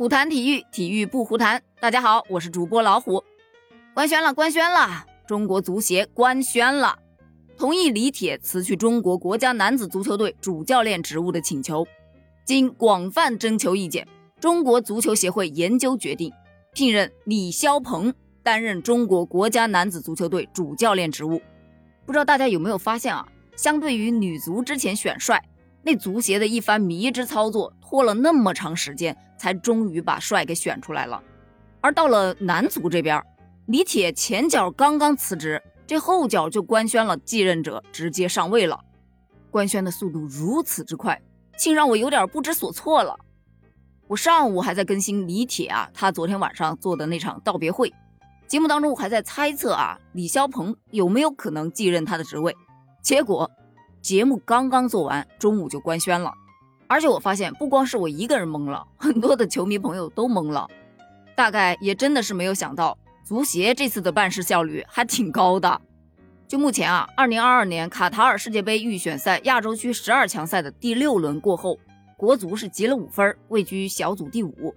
虎谈体育，体育不胡谈。大家好，我是主播老虎。官宣了，官宣了，中国足协官宣了，同意李铁辞去中国国家男子足球队主教练职务的请求。经广泛征求意见，中国足球协会研究决定，聘任李霄鹏担任中国国家男子足球队主教练职务。不知道大家有没有发现啊？相对于女足之前选帅，那足协的一番迷之操作，拖了那么长时间。才终于把帅给选出来了，而到了男足这边，李铁前脚刚刚辞职，这后脚就官宣了继任者直接上位了。官宣的速度如此之快，竟让我有点不知所措了。我上午还在更新李铁啊，他昨天晚上做的那场道别会，节目当中我还在猜测啊，李霄鹏有没有可能继任他的职位。结果节目刚刚做完，中午就官宣了。而且我发现，不光是我一个人懵了，很多的球迷朋友都懵了。大概也真的是没有想到，足协这次的办事效率还挺高的。就目前啊，二零二二年卡塔尔世界杯预选赛亚洲区十二强赛的第六轮过后，国足是积了五分，位居小组第五。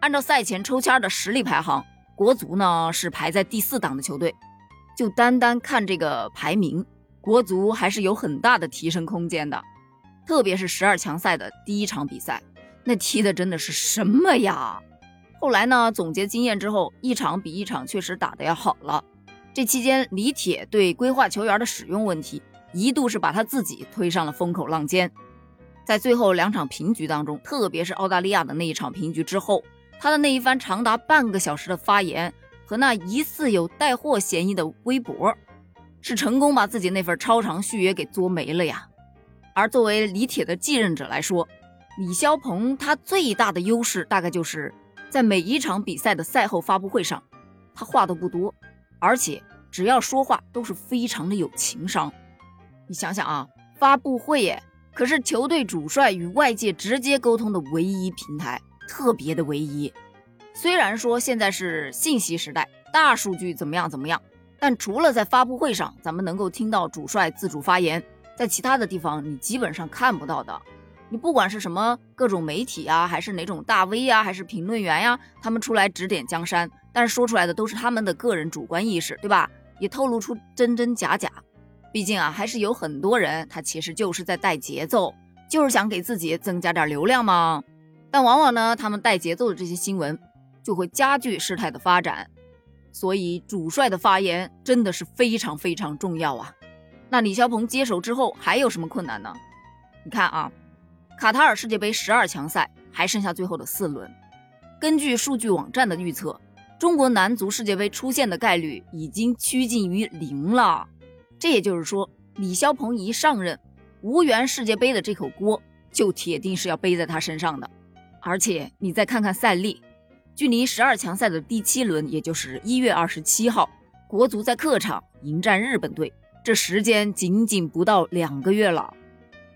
按照赛前抽签的实力排行，国足呢是排在第四档的球队。就单单看这个排名，国足还是有很大的提升空间的。特别是十二强赛的第一场比赛，那踢的真的是什么呀？后来呢，总结经验之后，一场比一场确实打的要好了。这期间，李铁对规划球员的使用问题，一度是把他自己推上了风口浪尖。在最后两场平局当中，特别是澳大利亚的那一场平局之后，他的那一番长达半个小时的发言和那疑似有带货嫌疑的微博，是成功把自己那份超长续约给作没了呀。而作为李铁的继任者来说，李霄鹏他最大的优势大概就是在每一场比赛的赛后发布会上，他话都不多，而且只要说话都是非常的有情商。你想想啊，发布会耶，可是球队主帅与外界直接沟通的唯一平台，特别的唯一。虽然说现在是信息时代，大数据怎么样怎么样，但除了在发布会上，咱们能够听到主帅自主发言。在其他的地方，你基本上看不到的。你不管是什么各种媒体啊，还是哪种大 V 呀，还是评论员呀，他们出来指点江山，但是说出来的都是他们的个人主观意识，对吧？也透露出真真假假。毕竟啊，还是有很多人他其实就是在带节奏，就是想给自己增加点流量嘛。但往往呢，他们带节奏的这些新闻就会加剧事态的发展。所以主帅的发言真的是非常非常重要啊。那李霄鹏接手之后还有什么困难呢？你看啊，卡塔尔世界杯十二强赛还剩下最后的四轮，根据数据网站的预测，中国男足世界杯出现的概率已经趋近于零了。这也就是说，李霄鹏一上任，无缘世界杯的这口锅就铁定是要背在他身上的。而且你再看看赛历，距离十二强赛的第七轮，也就是一月二十七号，国足在客场迎战日本队。这时间仅仅不到两个月了，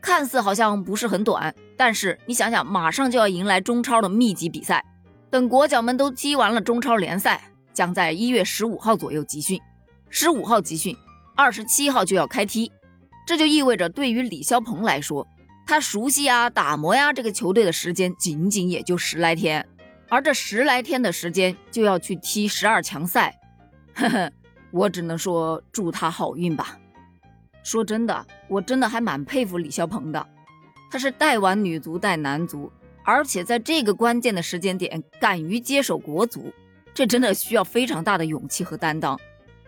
看似好像不是很短，但是你想想，马上就要迎来中超的密集比赛，等国脚们都踢完了中超联赛，将在一月十五号左右集训，十五号集训，二十七号就要开踢，这就意味着对于李霄鹏来说，他熟悉呀、打磨呀这个球队的时间仅仅也就十来天，而这十来天的时间就要去踢十二强赛，呵呵。我只能说祝他好运吧。说真的，我真的还蛮佩服李霄鹏的。他是带完女足带男足，而且在这个关键的时间点敢于接手国足，这真的需要非常大的勇气和担当，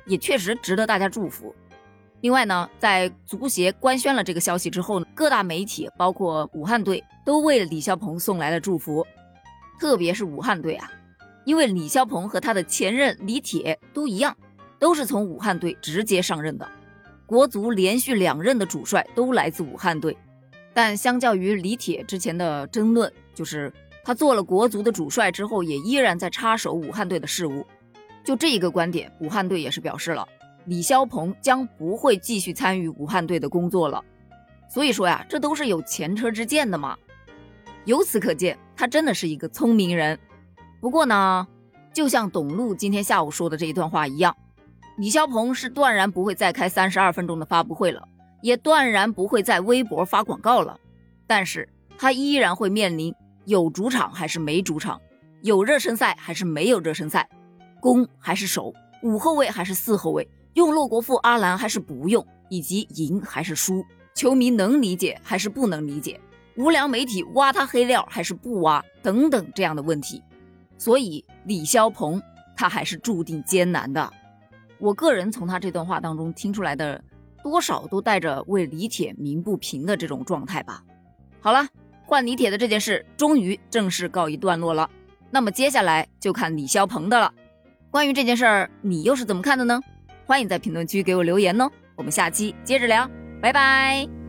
也确实值得大家祝福。另外呢，在足协官宣了这个消息之后呢，各大媒体包括武汉队都为李霄鹏送来了祝福，特别是武汉队啊，因为李霄鹏和他的前任李铁都一样。都是从武汉队直接上任的，国足连续两任的主帅都来自武汉队，但相较于李铁之前的争论，就是他做了国足的主帅之后，也依然在插手武汉队的事务。就这一个观点，武汉队也是表示了，李霄鹏将不会继续参与武汉队的工作了。所以说呀，这都是有前车之鉴的嘛。由此可见，他真的是一个聪明人。不过呢，就像董路今天下午说的这一段话一样。李霄鹏是断然不会再开三十二分钟的发布会了，也断然不会在微博发广告了。但是他依然会面临有主场还是没主场，有热身赛还是没有热身赛？攻还是守？五后卫还是四后卫？用洛国富、阿兰还是不用？以及赢还是输？球迷能理解还是不能理解？无良媒体挖他黑料还是不挖？等等这样的问题。所以李霄鹏他还是注定艰难的。我个人从他这段话当中听出来的，多少都带着为李铁鸣不平的这种状态吧。好了，换李铁的这件事终于正式告一段落了。那么接下来就看李霄鹏的了。关于这件事儿，你又是怎么看的呢？欢迎在评论区给我留言哦。我们下期接着聊，拜拜。